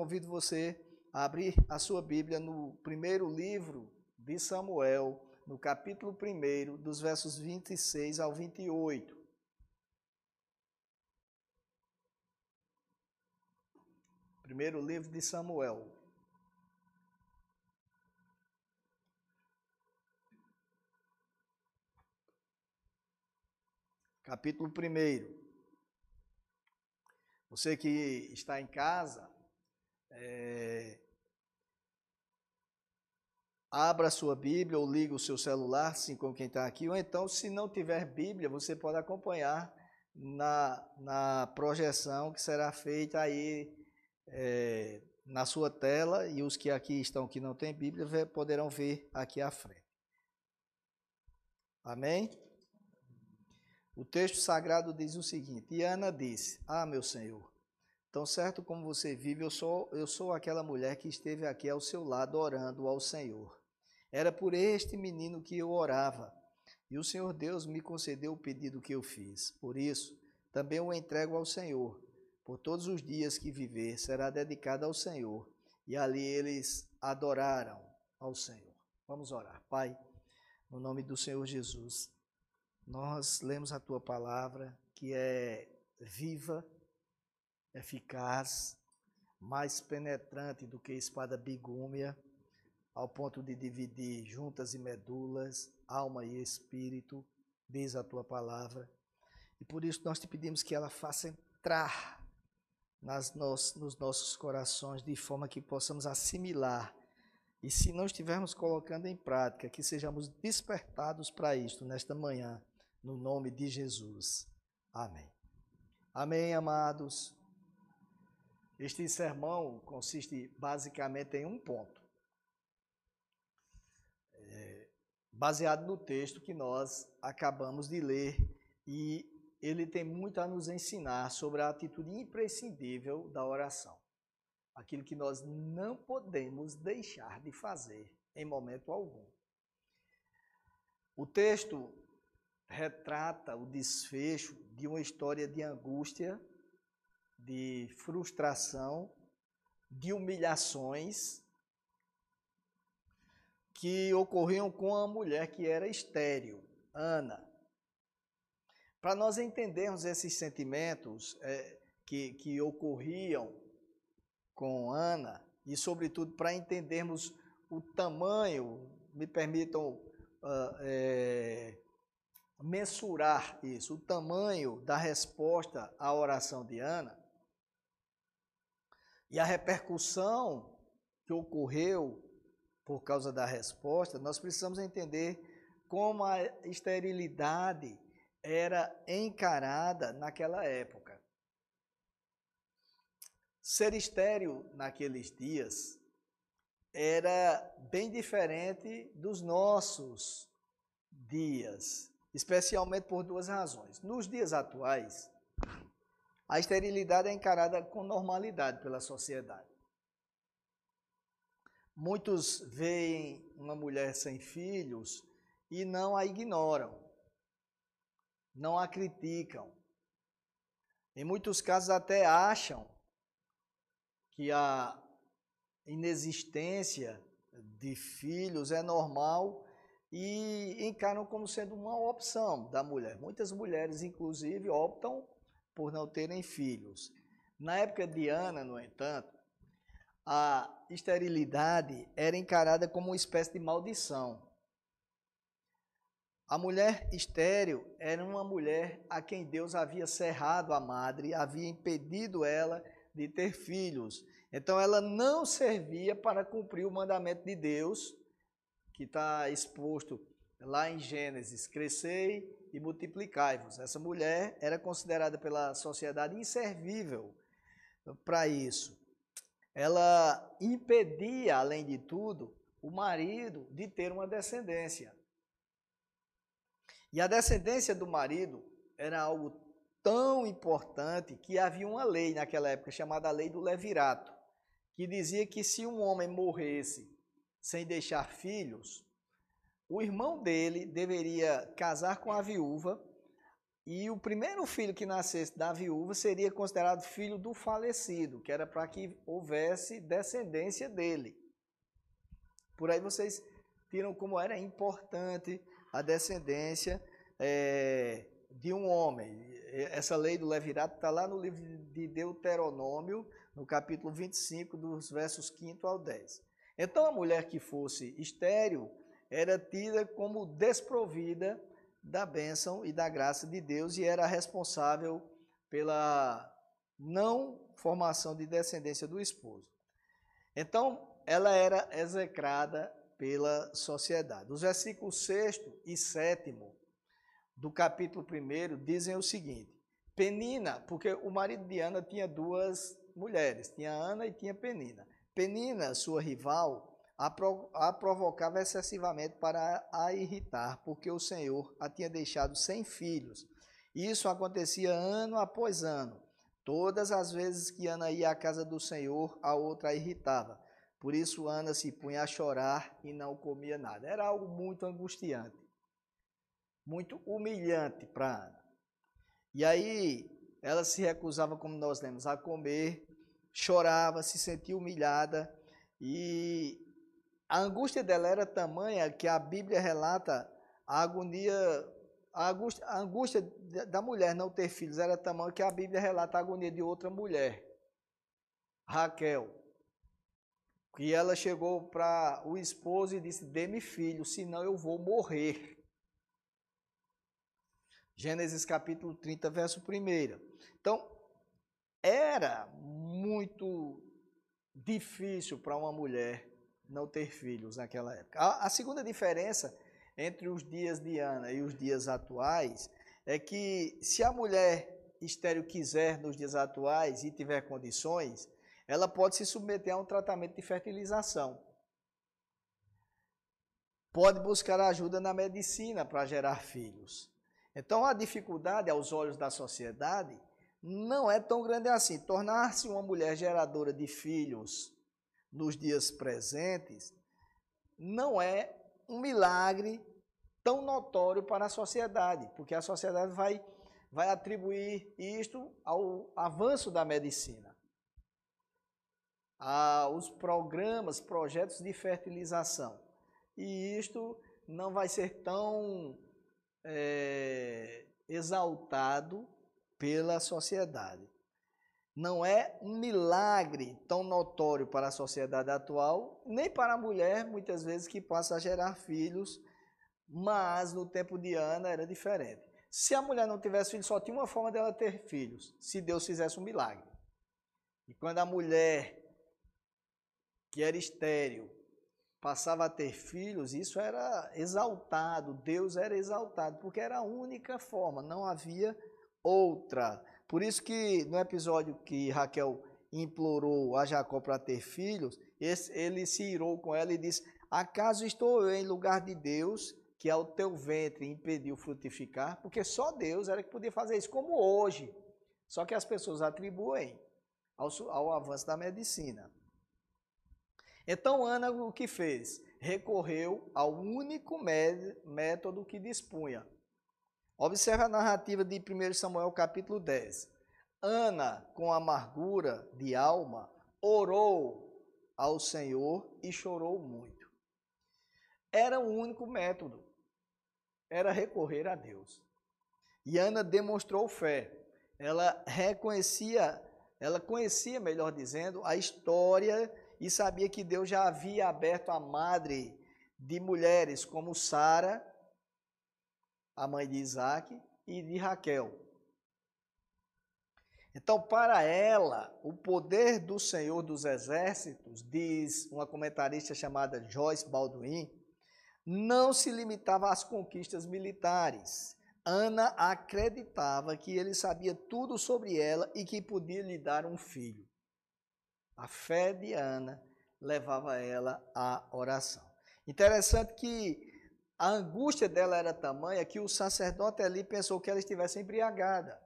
Convido você a abrir a sua Bíblia no primeiro livro de Samuel, no capítulo 1, dos versos 26 ao 28. Primeiro livro de Samuel. Capítulo 1. Você que está em casa, é, abra a sua Bíblia ou liga o seu celular, assim como quem está aqui, ou então, se não tiver Bíblia, você pode acompanhar na, na projeção que será feita aí é, na sua tela e os que aqui estão que não têm Bíblia poderão ver aqui à frente. Amém? O texto sagrado diz o seguinte: E Ana disse: Ah, meu Senhor, Tão certo como você vive, eu sou, eu sou aquela mulher que esteve aqui ao seu lado orando ao Senhor. Era por este menino que eu orava, e o Senhor Deus me concedeu o pedido que eu fiz. Por isso, também o entrego ao Senhor. Por todos os dias que viver, será dedicado ao Senhor. E ali eles adoraram ao Senhor. Vamos orar. Pai, no nome do Senhor Jesus, nós lemos a tua palavra, que é viva eficaz, mais penetrante do que espada bigúmia, ao ponto de dividir juntas e medulas, alma e espírito, diz a tua palavra. E por isso nós te pedimos que ela faça entrar nas nos, nos nossos corações de forma que possamos assimilar. E se não estivermos colocando em prática, que sejamos despertados para isto nesta manhã, no nome de Jesus. Amém. Amém, amados. Este sermão consiste basicamente em um ponto, é, baseado no texto que nós acabamos de ler, e ele tem muito a nos ensinar sobre a atitude imprescindível da oração. Aquilo que nós não podemos deixar de fazer em momento algum. O texto retrata o desfecho de uma história de angústia de frustração, de humilhações que ocorriam com a mulher que era estéril, Ana. Para nós entendermos esses sentimentos é, que, que ocorriam com Ana, e sobretudo para entendermos o tamanho, me permitam uh, é, mensurar isso, o tamanho da resposta à oração de Ana, e a repercussão que ocorreu por causa da resposta, nós precisamos entender como a esterilidade era encarada naquela época. Ser estéril naqueles dias era bem diferente dos nossos dias, especialmente por duas razões. Nos dias atuais, a esterilidade é encarada com normalidade pela sociedade. Muitos veem uma mulher sem filhos e não a ignoram, não a criticam. Em muitos casos, até acham que a inexistência de filhos é normal e encaram como sendo uma opção da mulher. Muitas mulheres, inclusive, optam por não terem filhos. Na época de Ana, no entanto, a esterilidade era encarada como uma espécie de maldição. A mulher estéril era uma mulher a quem Deus havia cerrado a madre, havia impedido ela de ter filhos. Então ela não servia para cumprir o mandamento de Deus, que está exposto lá em Gênesis: crescei e multiplicai-vos. Essa mulher era considerada pela sociedade inservível para isso. Ela impedia, além de tudo, o marido de ter uma descendência. E a descendência do marido era algo tão importante que havia uma lei naquela época chamada Lei do Levirato, que dizia que se um homem morresse sem deixar filhos, o irmão dele deveria casar com a viúva e o primeiro filho que nascesse da viúva seria considerado filho do falecido, que era para que houvesse descendência dele. Por aí vocês viram como era importante a descendência é, de um homem. Essa lei do levirato está lá no livro de Deuteronômio, no capítulo 25, dos versos 5 ao 10. Então, a mulher que fosse estéril era tida como desprovida da bênção e da graça de Deus e era responsável pela não formação de descendência do esposo. Então, ela era execrada pela sociedade. Os versículos 6 e 7 do capítulo 1 dizem o seguinte: Penina, porque o marido de Ana tinha duas mulheres, tinha Ana e tinha Penina. Penina, sua rival, a, a provocava excessivamente para a irritar, porque o Senhor a tinha deixado sem filhos. Isso acontecia ano após ano. Todas as vezes que Ana ia à casa do Senhor, a outra a irritava. Por isso Ana se punha a chorar e não comia nada. Era algo muito angustiante, muito humilhante para Ana. E aí ela se recusava, como nós lemos, a comer, chorava, se sentia humilhada e a angústia dela era tamanha que a Bíblia relata a agonia, a angústia, a angústia da mulher não ter filhos era tamanha que a Bíblia relata a agonia de outra mulher, Raquel. Que ela chegou para o esposo e disse: Dê-me filho, senão eu vou morrer. Gênesis capítulo 30, verso 1. Então, era muito difícil para uma mulher não ter filhos naquela época. A, a, segunda diferença entre os dias de Ana e os dias atuais é que se a mulher estéreo quiser nos dias atuais e tiver condições, ela pode se submeter a um tratamento de fertilização. Pode buscar ajuda na medicina para gerar filhos. Então a dificuldade aos olhos da sociedade não é tão grande assim. Tornar-se uma mulher geradora de filhos nos dias presentes não é um milagre tão notório para a sociedade, porque a sociedade vai, vai atribuir isto ao avanço da medicina, aos programas, projetos de fertilização. E isto não vai ser tão é, exaltado pela sociedade. Não é um milagre tão notório para a sociedade atual, nem para a mulher, muitas vezes, que passa a gerar filhos, mas no tempo de Ana era diferente. Se a mulher não tivesse filhos, só tinha uma forma dela ter filhos, se Deus fizesse um milagre. E quando a mulher, que era estéril, passava a ter filhos, isso era exaltado, Deus era exaltado, porque era a única forma, não havia outra. Por isso que no episódio que Raquel implorou a Jacó para ter filhos, ele se irou com ela e disse: Acaso estou eu em lugar de Deus, que ao teu ventre impediu frutificar? Porque só Deus era que podia fazer isso, como hoje. Só que as pessoas atribuem ao, ao avanço da medicina. Então Ana o que fez? Recorreu ao único método que dispunha, Observe a narrativa de 1 Samuel capítulo 10. Ana, com amargura de alma, orou ao Senhor e chorou muito. Era o único método, era recorrer a Deus. E Ana demonstrou fé. Ela reconhecia, ela conhecia, melhor dizendo, a história e sabia que Deus já havia aberto a madre de mulheres como Sara a mãe de Isaac, e de Raquel. Então, para ela, o poder do Senhor dos Exércitos, diz uma comentarista chamada Joyce Baldwin, não se limitava às conquistas militares. Ana acreditava que ele sabia tudo sobre ela e que podia lhe dar um filho. A fé de Ana levava ela à oração. Interessante que a angústia dela era tamanha que o sacerdote ali pensou que ela estivesse embriagada,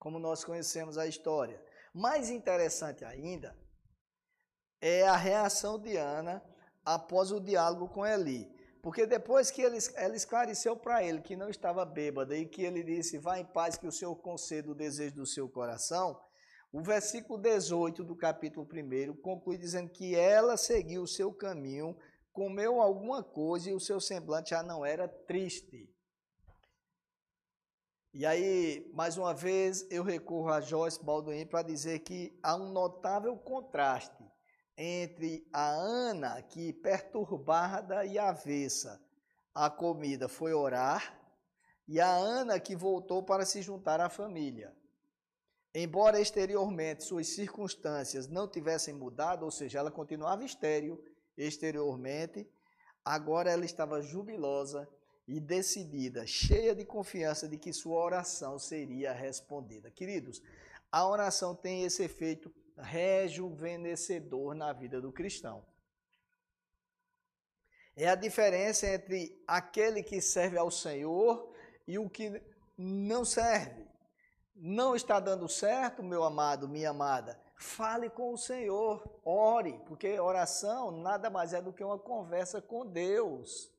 como nós conhecemos a história. Mais interessante ainda é a reação de Ana após o diálogo com Eli. Porque depois que ele, ela esclareceu para ele que não estava bêbada e que ele disse: Vá em paz, que o Senhor conceda o desejo do seu coração. O versículo 18 do capítulo 1 conclui dizendo que ela seguiu o seu caminho, comeu alguma coisa e o seu semblante já não era triste. E aí, mais uma vez, eu recorro a Joyce Baldwin para dizer que há um notável contraste entre a Ana, que perturbada e avessa a comida foi orar, e a Ana que voltou para se juntar à família. Embora exteriormente suas circunstâncias não tivessem mudado, ou seja, ela continuava estéril exteriormente, agora ela estava jubilosa e decidida, cheia de confiança de que sua oração seria respondida. Queridos, a oração tem esse efeito rejuvenescedor na vida do cristão. É a diferença entre aquele que serve ao Senhor e o que não serve. Não está dando certo, meu amado, minha amada. Fale com o Senhor, ore, porque oração nada mais é do que uma conversa com Deus.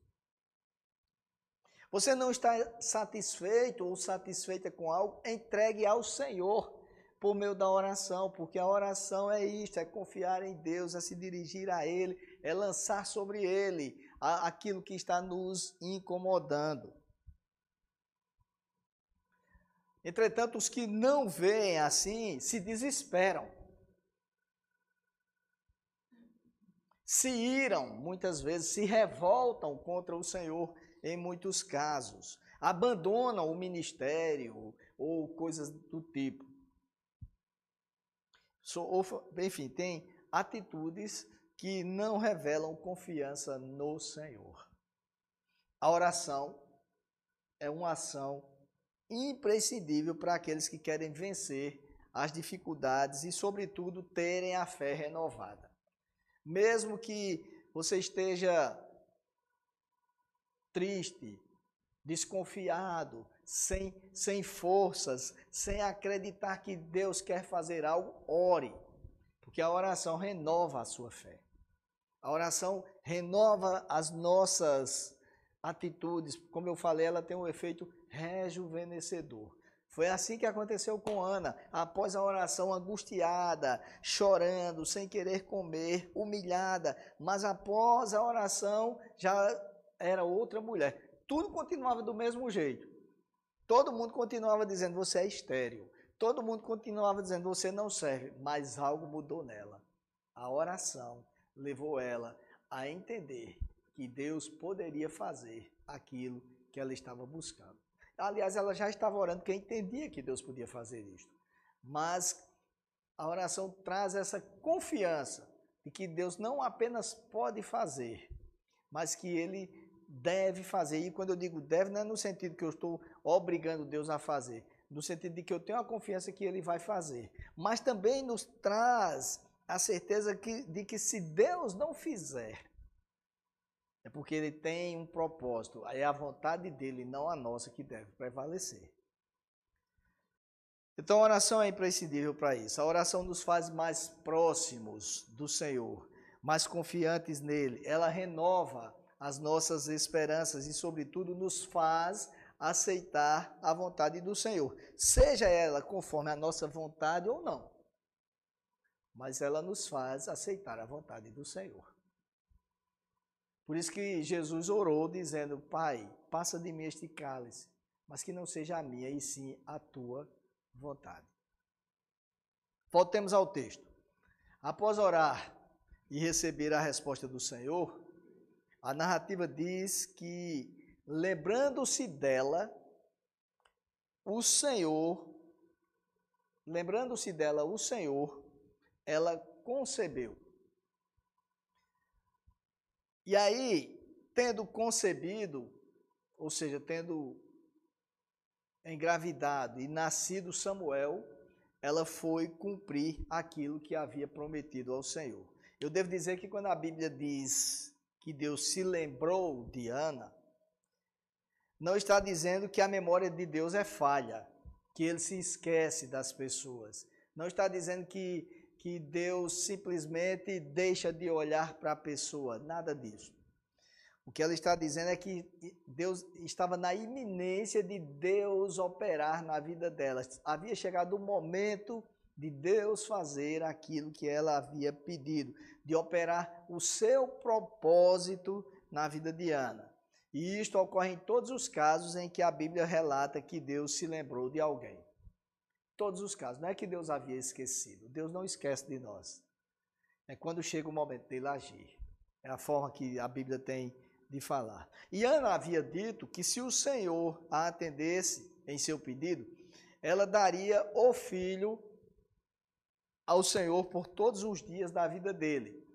Você não está satisfeito ou satisfeita com algo, entregue ao Senhor por meio da oração, porque a oração é isto, é confiar em Deus, é se dirigir a Ele, é lançar sobre Ele aquilo que está nos incomodando. Entretanto, os que não veem assim se desesperam. Se iram, muitas vezes, se revoltam contra o Senhor em muitos casos, abandonam o ministério ou coisas do tipo enfim, tem atitudes que não revelam confiança no Senhor. A oração é uma ação imprescindível para aqueles que querem vencer as dificuldades e, sobretudo, terem a fé renovada. Mesmo que você esteja triste, desconfiado, sem, sem forças, sem acreditar que Deus quer fazer algo, ore. Porque a oração renova a sua fé. A oração renova as nossas atitudes. Como eu falei, ela tem um efeito rejuvenescedor. Foi assim que aconteceu com Ana. Após a oração angustiada, chorando, sem querer comer, humilhada, mas após a oração já era outra mulher. Tudo continuava do mesmo jeito. Todo mundo continuava dizendo: você é estéreo. Todo mundo continuava dizendo: você não serve. Mas algo mudou nela. A oração levou ela a entender que Deus poderia fazer aquilo que ela estava buscando. Aliás, ela já estava orando porque entendia que Deus podia fazer isto. Mas a oração traz essa confiança de que Deus não apenas pode fazer, mas que Ele deve fazer. E quando eu digo deve, não é no sentido que eu estou obrigando Deus a fazer, no sentido de que eu tenho a confiança que Ele vai fazer. Mas também nos traz a certeza que, de que se Deus não fizer, é porque Ele tem um propósito. É a vontade dele, não a nossa, que deve prevalecer. Então a oração é imprescindível para isso. A oração nos faz mais próximos do Senhor, mais confiantes nele. Ela renova as nossas esperanças e, sobretudo, nos faz aceitar a vontade do Senhor, seja ela conforme a nossa vontade ou não. Mas ela nos faz aceitar a vontade do Senhor. Por isso que Jesus orou dizendo: Pai, passa de mim este cálice, mas que não seja a minha e sim a tua vontade. Voltemos ao texto. Após orar e receber a resposta do Senhor, a narrativa diz que, lembrando-se dela, o Senhor, lembrando-se dela, o Senhor, ela concebeu. E aí, tendo concebido, ou seja, tendo engravidado e nascido Samuel, ela foi cumprir aquilo que havia prometido ao Senhor. Eu devo dizer que quando a Bíblia diz que Deus se lembrou de Ana, não está dizendo que a memória de Deus é falha, que ele se esquece das pessoas. Não está dizendo que, que Deus simplesmente deixa de olhar para a pessoa, nada disso. O que ela está dizendo é que Deus estava na iminência de Deus operar na vida dela. Havia chegado o momento de Deus fazer aquilo que ela havia pedido, de operar o seu propósito na vida de Ana. E isto ocorre em todos os casos em que a Bíblia relata que Deus se lembrou de alguém. Todos os casos. Não é que Deus havia esquecido. Deus não esquece de nós. É quando chega o momento dele agir. É a forma que a Bíblia tem de falar. E Ana havia dito que se o Senhor a atendesse em seu pedido, ela daria o filho ao Senhor por todos os dias da vida dele,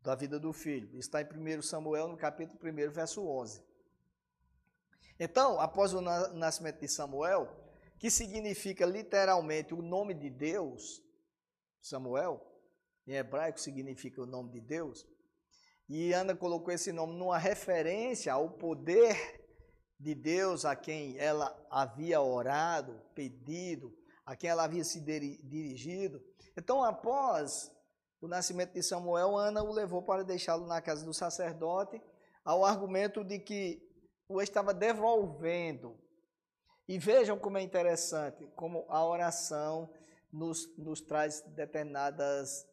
da vida do filho. Está em 1 Samuel, no capítulo 1, verso 11. Então, após o nascimento de Samuel, que significa literalmente o nome de Deus, Samuel, em hebraico significa o nome de Deus, e Ana colocou esse nome numa referência ao poder de Deus a quem ela havia orado, pedido, a quem ela havia se dirigido. Então, após o nascimento de Samuel, Ana o levou para deixá-lo na casa do sacerdote, ao argumento de que o estava devolvendo. E vejam como é interessante, como a oração nos, nos traz determinadas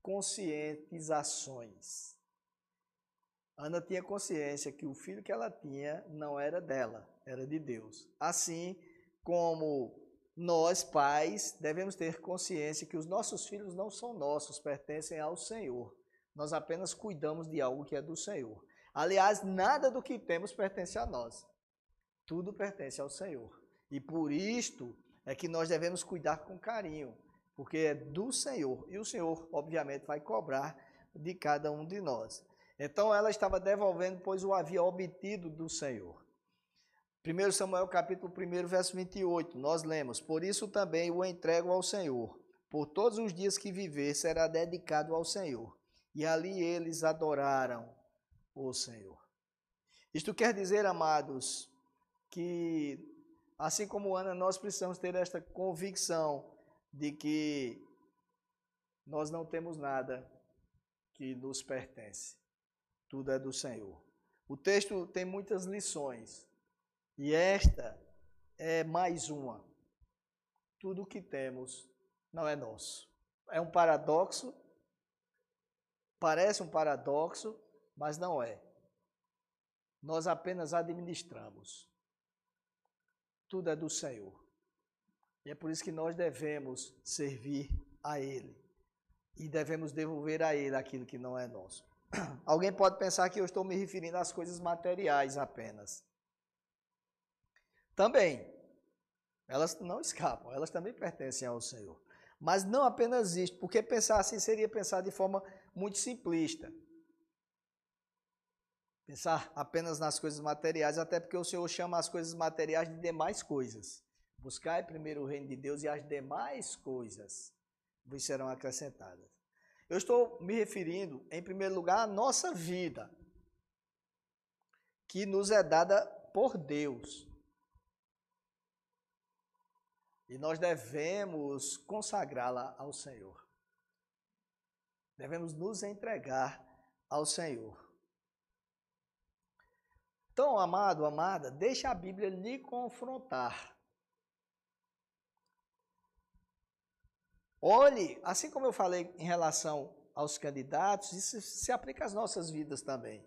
conscientizações. Ana tinha consciência que o filho que ela tinha não era dela, era de Deus. Assim como nós, pais, devemos ter consciência que os nossos filhos não são nossos, pertencem ao Senhor. Nós apenas cuidamos de algo que é do Senhor. Aliás, nada do que temos pertence a nós. Tudo pertence ao Senhor. E por isto é que nós devemos cuidar com carinho, porque é do Senhor. E o Senhor, obviamente, vai cobrar de cada um de nós. Então ela estava devolvendo, pois o havia obtido do Senhor. 1 Samuel capítulo 1, verso 28, nós lemos, Por isso também o entrego ao Senhor, por todos os dias que viver será dedicado ao Senhor. E ali eles adoraram o Senhor. Isto quer dizer, amados, que assim como Ana, nós precisamos ter esta convicção de que nós não temos nada que nos pertence tudo é do Senhor. O texto tem muitas lições, e esta é mais uma. Tudo o que temos não é nosso. É um paradoxo, parece um paradoxo, mas não é. Nós apenas administramos. Tudo é do Senhor. E é por isso que nós devemos servir a Ele. E devemos devolver a Ele aquilo que não é nosso. Alguém pode pensar que eu estou me referindo às coisas materiais apenas. Também, elas não escapam, elas também pertencem ao Senhor. Mas não apenas isto, porque pensar assim seria pensar de forma muito simplista. Pensar apenas nas coisas materiais, até porque o Senhor chama as coisas materiais de demais coisas. Buscai primeiro o reino de Deus e as demais coisas vos serão acrescentadas. Eu estou me referindo, em primeiro lugar, à nossa vida, que nos é dada por Deus. E nós devemos consagrá-la ao Senhor. Devemos nos entregar ao Senhor. Então, amado, amada, deixa a Bíblia lhe confrontar. Olhe, assim como eu falei em relação aos candidatos, isso se aplica às nossas vidas também.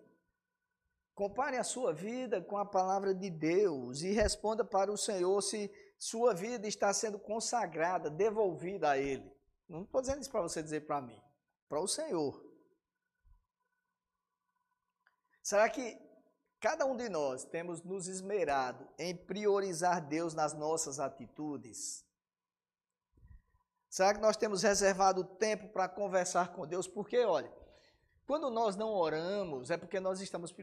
Compare a sua vida com a palavra de Deus e responda para o Senhor se sua vida está sendo consagrada, devolvida a Ele. Não estou dizendo isso para você dizer para mim, para o Senhor. Será que cada um de nós temos nos esmerado em priorizar Deus nas nossas atitudes? Será que nós temos reservado tempo para conversar com Deus? Porque, olha, quando nós não oramos, é porque nós estamos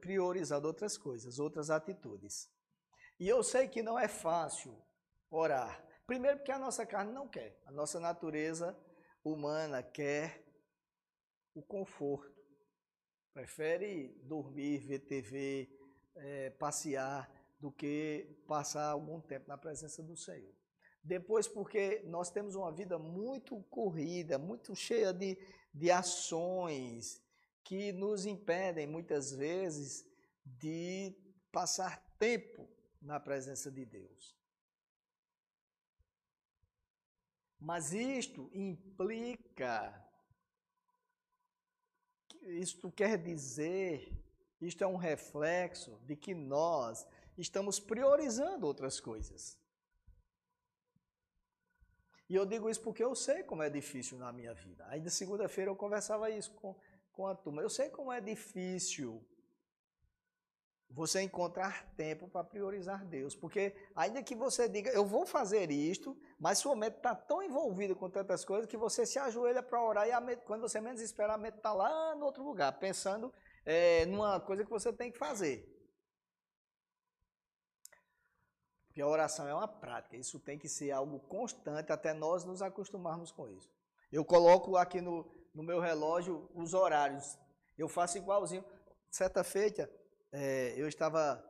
priorizando outras coisas, outras atitudes. E eu sei que não é fácil orar. Primeiro, porque a nossa carne não quer. A nossa natureza humana quer o conforto. Prefere dormir, ver TV, é, passear, do que passar algum tempo na presença do Senhor. Depois, porque nós temos uma vida muito corrida, muito cheia de, de ações que nos impedem muitas vezes de passar tempo na presença de Deus. Mas isto implica, isto quer dizer, isto é um reflexo de que nós estamos priorizando outras coisas. E eu digo isso porque eu sei como é difícil na minha vida. Ainda segunda-feira eu conversava isso com, com a turma. Eu sei como é difícil você encontrar tempo para priorizar Deus. Porque ainda que você diga, eu vou fazer isto, mas sua mente está tão envolvida com tantas coisas que você se ajoelha para orar e mente, quando você menos espera, a mente está lá no outro lugar, pensando é, numa coisa que você tem que fazer. Porque a oração é uma prática, isso tem que ser algo constante até nós nos acostumarmos com isso. Eu coloco aqui no, no meu relógio os horários, eu faço igualzinho. Certa feita, é, eu estava,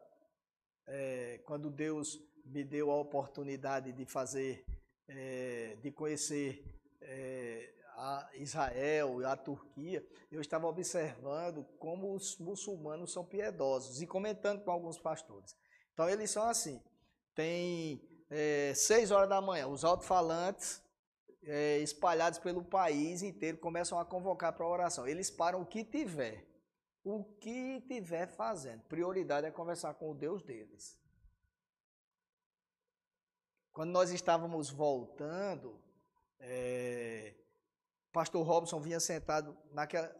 é, quando Deus me deu a oportunidade de fazer, é, de conhecer a Israel e a Turquia, eu estava observando como os muçulmanos são piedosos e comentando com alguns pastores. Então eles são assim, tem é, seis horas da manhã, os alto-falantes é, espalhados pelo país inteiro começam a convocar para a oração. Eles param o que tiver, o que tiver fazendo. Prioridade é conversar com o Deus deles. Quando nós estávamos voltando, é, pastor Robson vinha sentado naquela,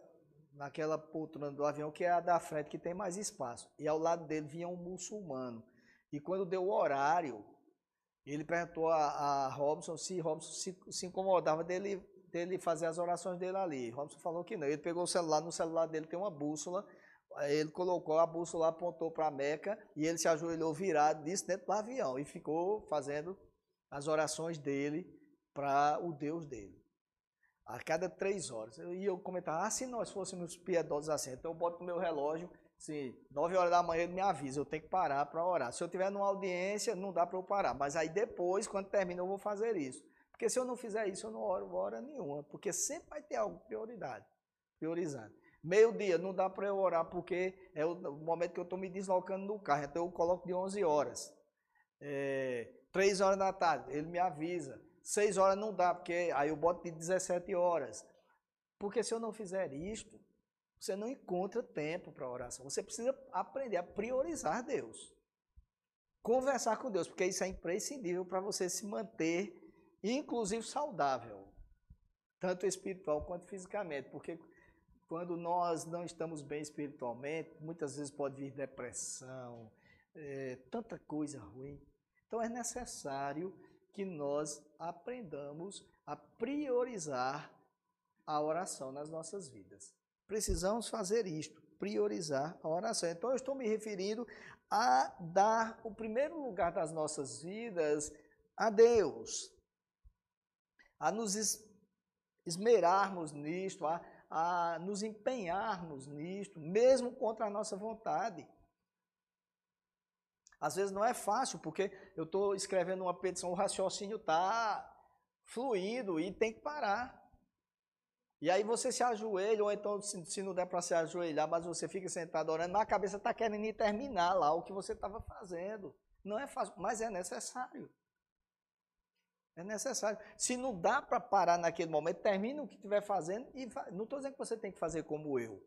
naquela poltrona do avião que é a da frente, que tem mais espaço. E ao lado dele vinha um muçulmano. E quando deu o horário, ele perguntou a, a Robson se Robson se, se, incomodava dele, dele fazer as orações dele ali. Robson falou que não. Ele pegou o celular, no celular dele tem uma bússola, ele colocou a bússola, apontou para a Meca e ele se ajoelhou virado disso dentro do avião e ficou fazendo as orações dele para o Deus dele. A cada três horas. E eu comentava, ah, se nós fôssemos piedosos assim, então eu boto no meu relógio se 9 horas da manhã ele me avisa, eu tenho que parar para orar. Se eu tiver numa audiência, não dá para eu parar. Mas aí depois, quando termina, eu vou fazer isso. Porque se eu não fizer isso, eu não oro hora nenhuma. Porque sempre vai ter algo prioridade, priorizando. Meio-dia, não dá para eu orar, porque é o momento que eu estou me deslocando no carro. Então eu coloco de 11 horas. É, 3 horas da tarde, ele me avisa. 6 horas não dá, porque aí eu boto de 17 horas. Porque se eu não fizer isto, você não encontra tempo para oração. Você precisa aprender a priorizar Deus. Conversar com Deus, porque isso é imprescindível para você se manter, inclusive saudável, tanto espiritual quanto fisicamente. Porque quando nós não estamos bem espiritualmente, muitas vezes pode vir depressão, é, tanta coisa ruim. Então é necessário que nós aprendamos a priorizar a oração nas nossas vidas precisamos fazer isto, priorizar a oração. Então, eu estou me referindo a dar o primeiro lugar das nossas vidas a Deus, a nos esmerarmos nisto, a, a nos empenharmos nisto, mesmo contra a nossa vontade. Às vezes não é fácil, porque eu estou escrevendo uma petição, o raciocínio está fluindo e tem que parar. E aí você se ajoelha, ou então se não der para se ajoelhar, mas você fica sentado orando, na cabeça está querendo terminar lá o que você estava fazendo. Não é fácil, mas é necessário. É necessário. Se não dá para parar naquele momento, termina o que estiver fazendo e não estou dizendo que você tem que fazer como eu.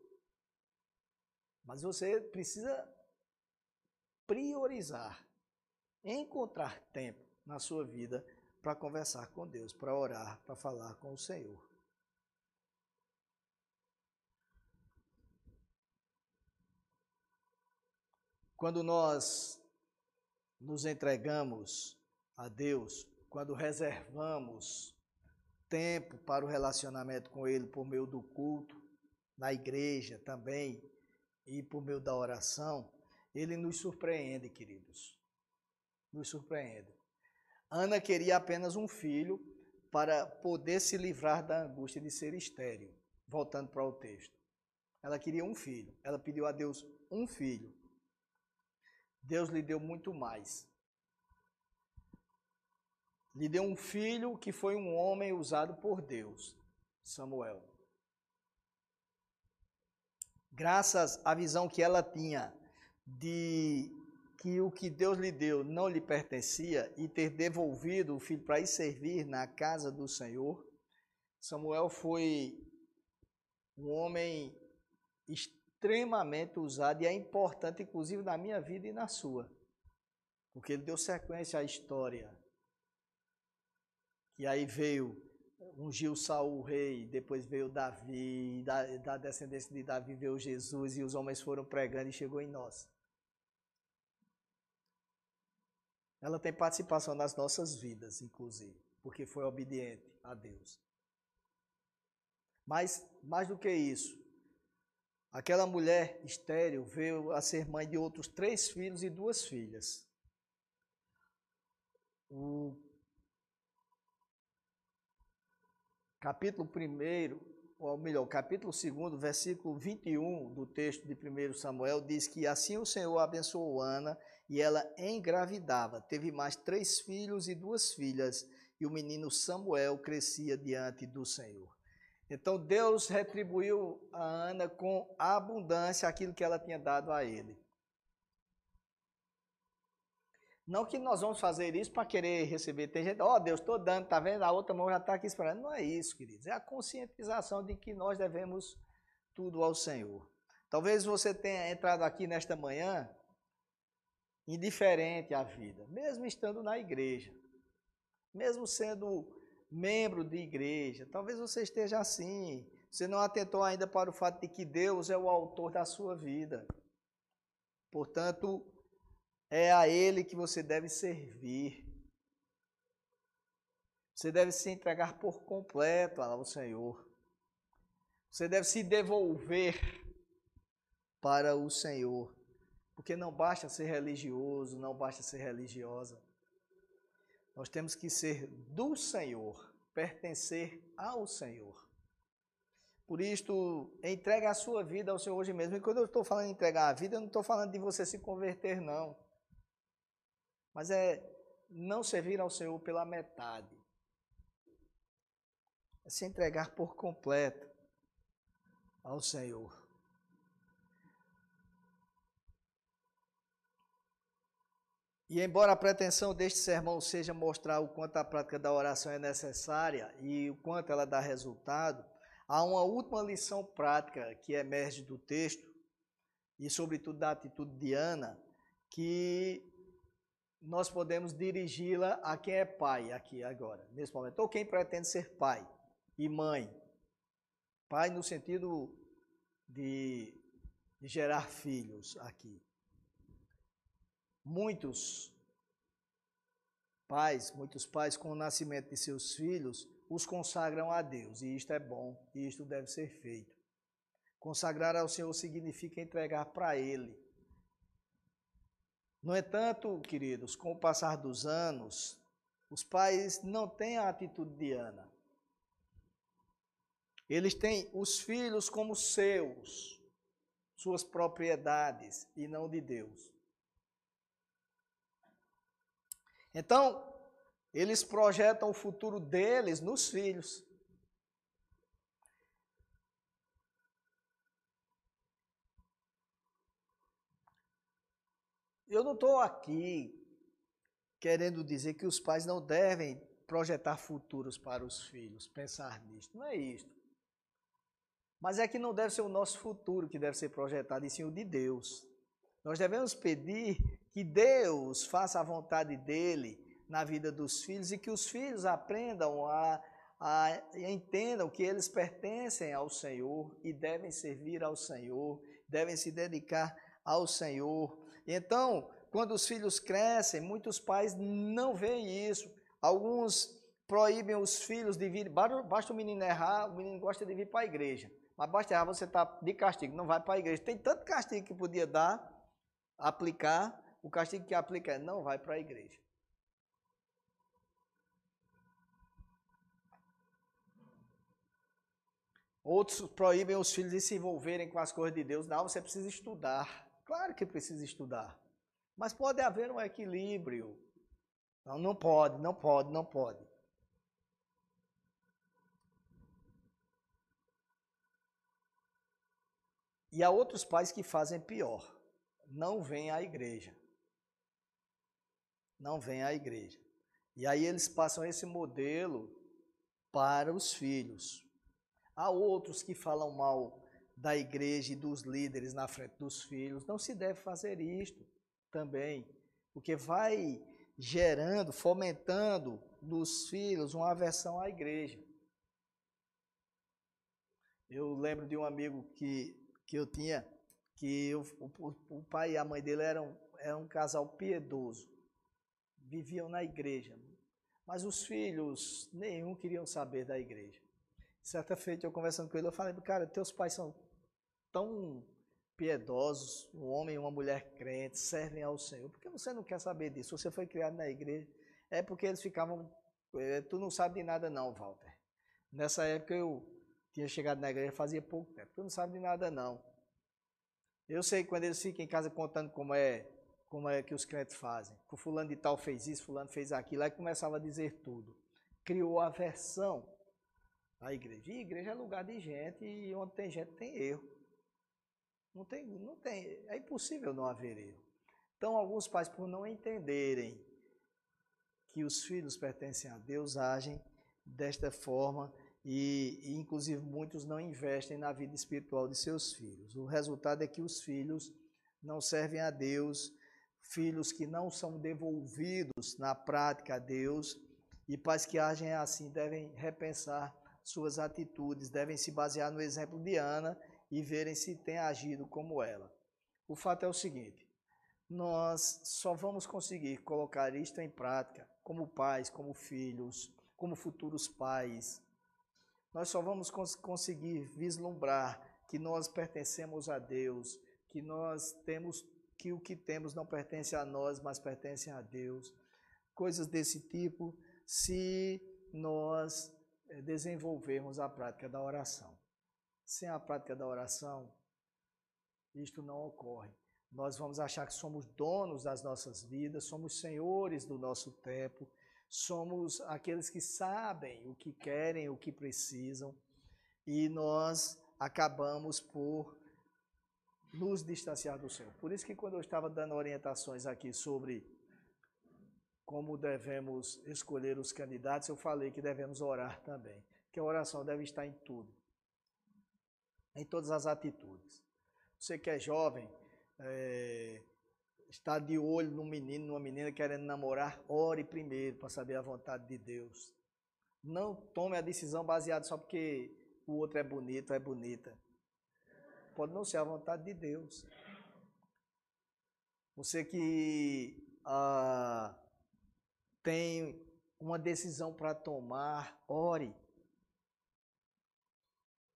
Mas você precisa priorizar, encontrar tempo na sua vida para conversar com Deus, para orar, para falar com o Senhor. Quando nós nos entregamos a Deus, quando reservamos tempo para o relacionamento com Ele por meio do culto, na igreja também, e por meio da oração, Ele nos surpreende, queridos. Nos surpreende. Ana queria apenas um filho para poder se livrar da angústia de ser estéril. Voltando para o texto. Ela queria um filho. Ela pediu a Deus um filho. Deus lhe deu muito mais. Lhe deu um filho que foi um homem usado por Deus, Samuel. graças à visão que ela tinha de que o que Deus lhe deu não lhe pertencia e ter devolvido o filho para ir servir na casa do Senhor, Samuel foi um homem extremamente usado e é importante, inclusive, na minha vida e na sua, porque ele deu sequência à história. E aí veio ungiu Saul rei, depois veio Davi, da, da descendência de Davi veio Jesus, e os homens foram pregando e chegou em nós. ela tem participação nas nossas vidas, inclusive, porque foi obediente a Deus. Mas, mais do que isso, aquela mulher estéril veio a ser mãe de outros três filhos e duas filhas. O capítulo 1, ou melhor, capítulo 2, versículo 21 do texto de 1 Samuel, diz que assim o Senhor abençoou Ana e ela engravidava. Teve mais três filhos e duas filhas, e o menino Samuel crescia diante do Senhor. Então Deus retribuiu a Ana com abundância aquilo que ela tinha dado a ele. Não que nós vamos fazer isso para querer receber. Tem gente, ó oh, Deus, estou dando, tá vendo? A outra mão já está aqui esperando. Não é isso, queridos. É a conscientização de que nós devemos tudo ao Senhor. Talvez você tenha entrado aqui nesta manhã indiferente à vida, mesmo estando na igreja, mesmo sendo membro de igreja. Talvez você esteja assim. Você não atentou ainda para o fato de que Deus é o autor da sua vida. Portanto, é a Ele que você deve servir. Você deve se entregar por completo ao Senhor. Você deve se devolver para o Senhor. Porque não basta ser religioso, não basta ser religiosa. Nós temos que ser do Senhor, pertencer ao Senhor. Por isto, entregue a sua vida ao Senhor hoje mesmo. E quando eu estou falando em entregar a vida, eu não estou falando de você se converter, não. Mas é não servir ao Senhor pela metade. É se entregar por completo ao Senhor. E embora a pretensão deste sermão seja mostrar o quanto a prática da oração é necessária e o quanto ela dá resultado, há uma última lição prática que emerge do texto e, sobretudo, da atitude de Ana, que nós podemos dirigi-la a quem é pai aqui agora, nesse momento, ou quem pretende ser pai e mãe. Pai no sentido de, de gerar filhos aqui. Muitos pais, muitos pais com o nascimento de seus filhos, os consagram a Deus, e isto é bom, e isto deve ser feito. Consagrar ao Senhor significa entregar para Ele. No entanto, queridos, com o passar dos anos, os pais não têm a atitude de Ana. Eles têm os filhos como seus, suas propriedades, e não de Deus. Então, eles projetam o futuro deles nos filhos. Eu não estou aqui querendo dizer que os pais não devem projetar futuros para os filhos, pensar nisso. Não é isso. Mas é que não deve ser o nosso futuro que deve ser projetado, e sim o de Deus. Nós devemos pedir que Deus faça a vontade dele na vida dos filhos e que os filhos aprendam a, a entendam que eles pertencem ao Senhor e devem servir ao Senhor, devem se dedicar ao Senhor. Então, quando os filhos crescem, muitos pais não veem isso. Alguns proíbem os filhos de vir, basta o menino errar, o menino gosta de vir para a igreja. Mas basta errar, você está de castigo, não vai para a igreja. Tem tanto castigo que podia dar, aplicar, o castigo que aplica é não vai para a igreja. Outros proíbem os filhos de se envolverem com as coisas de Deus. Não, você precisa estudar. Claro que precisa estudar. Mas pode haver um equilíbrio. Não, não pode, não pode, não pode. E há outros pais que fazem pior. Não vêm à igreja. Não vêm à igreja. E aí eles passam esse modelo para os filhos. Há outros que falam mal da igreja e dos líderes na frente dos filhos. Não se deve fazer isto também, porque vai gerando, fomentando nos filhos uma aversão à igreja. Eu lembro de um amigo que, que eu tinha, que eu, o, o, pai e a mãe dele eram, eram um casal piedoso, viviam na igreja, mas os filhos nenhum queriam saber da igreja. Certa feita eu conversando com ele, eu falei, cara, teus pais são tão piedosos, um homem e uma mulher crentes, servem ao Senhor. Por que você não quer saber disso? Você foi criado na igreja. É porque eles ficavam. É, tu não sabe de nada, não, Walter. Nessa época eu tinha chegado na igreja fazia pouco tempo. Tu não sabe de nada, não. Eu sei quando eles ficam em casa contando como é, como é que os crentes fazem. O fulano de tal fez isso, fulano fez aquilo, aí começava a dizer tudo. Criou aversão à igreja. E igreja é lugar de gente e onde tem gente tem erro. Não tem, não tem, é impossível não haver erro. Então, alguns pais, por não entenderem que os filhos pertencem a Deus, agem desta forma e, e, inclusive, muitos não investem na vida espiritual de seus filhos. O resultado é que os filhos não servem a Deus, filhos que não são devolvidos na prática a Deus, e pais que agem assim devem repensar suas atitudes, devem se basear no exemplo de Ana e verem se tem agido como ela. O fato é o seguinte: nós só vamos conseguir colocar isto em prática como pais, como filhos, como futuros pais. Nós só vamos cons conseguir vislumbrar que nós pertencemos a Deus, que nós temos que o que temos não pertence a nós, mas pertence a Deus. Coisas desse tipo, se nós eh, desenvolvermos a prática da oração. Sem a prática da oração, isto não ocorre. Nós vamos achar que somos donos das nossas vidas, somos senhores do nosso tempo, somos aqueles que sabem o que querem, o que precisam, e nós acabamos por nos distanciar do Senhor. Por isso que quando eu estava dando orientações aqui sobre como devemos escolher os candidatos, eu falei que devemos orar também, que a oração deve estar em tudo em todas as atitudes. Você que é jovem, é, está de olho num menino, numa menina querendo namorar, ore primeiro para saber a vontade de Deus. Não tome a decisão baseada só porque o outro é bonito é bonita. Pode não ser a vontade de Deus. Você que ah, tem uma decisão para tomar, ore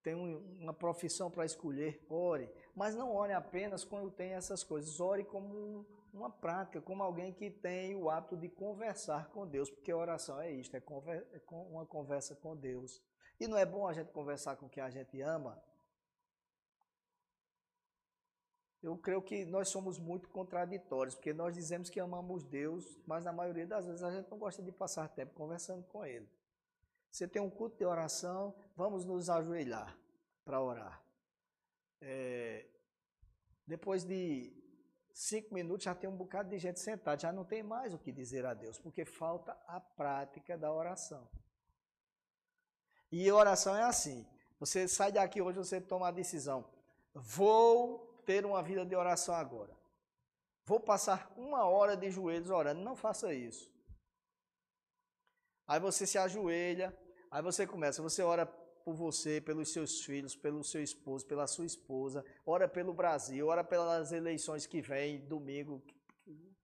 tem uma profissão para escolher, ore. Mas não ore apenas quando tem essas coisas. Ore como uma prática, como alguém que tem o hábito de conversar com Deus, porque oração é isto, é, é uma conversa com Deus. E não é bom a gente conversar com quem a gente ama? Eu creio que nós somos muito contraditórios, porque nós dizemos que amamos Deus, mas na maioria das vezes a gente não gosta de passar tempo conversando com Ele. Você tem um culto de oração, vamos nos ajoelhar para orar. É, depois de cinco minutos já tem um bocado de gente sentada, já não tem mais o que dizer a Deus, porque falta a prática da oração. E oração é assim: você sai daqui hoje, você toma a decisão, vou ter uma vida de oração agora. Vou passar uma hora de joelhos orando. Não faça isso. Aí você se ajoelha, aí você começa, você ora por você, pelos seus filhos, pelo seu esposo, pela sua esposa, ora pelo Brasil, ora pelas eleições que vem domingo,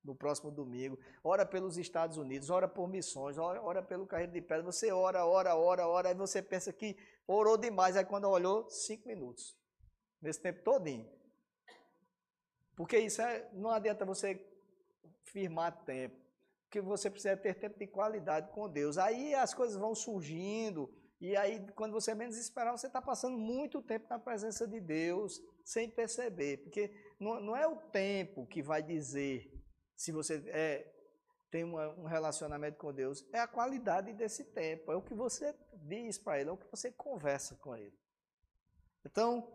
no próximo domingo, ora pelos Estados Unidos, ora por missões, ora, ora pelo Carreiro de Pedra, você ora, ora, ora, ora, aí você pensa que orou demais, aí quando olhou, cinco minutos, nesse tempo todinho. Porque isso é, não adianta você firmar tempo que você precisa ter tempo de qualidade com Deus. Aí as coisas vão surgindo, e aí, quando você menos esperar, você está passando muito tempo na presença de Deus sem perceber. Porque não, não é o tempo que vai dizer se você é, tem uma, um relacionamento com Deus, é a qualidade desse tempo, é o que você diz para Ele, é o que você conversa com Ele. Então,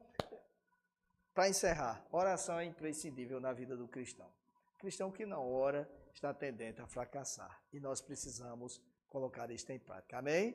Para encerrar, oração é imprescindível na vida do cristão. Cristão que não ora está tendente a fracassar. E nós precisamos colocar isto em prática. Amém?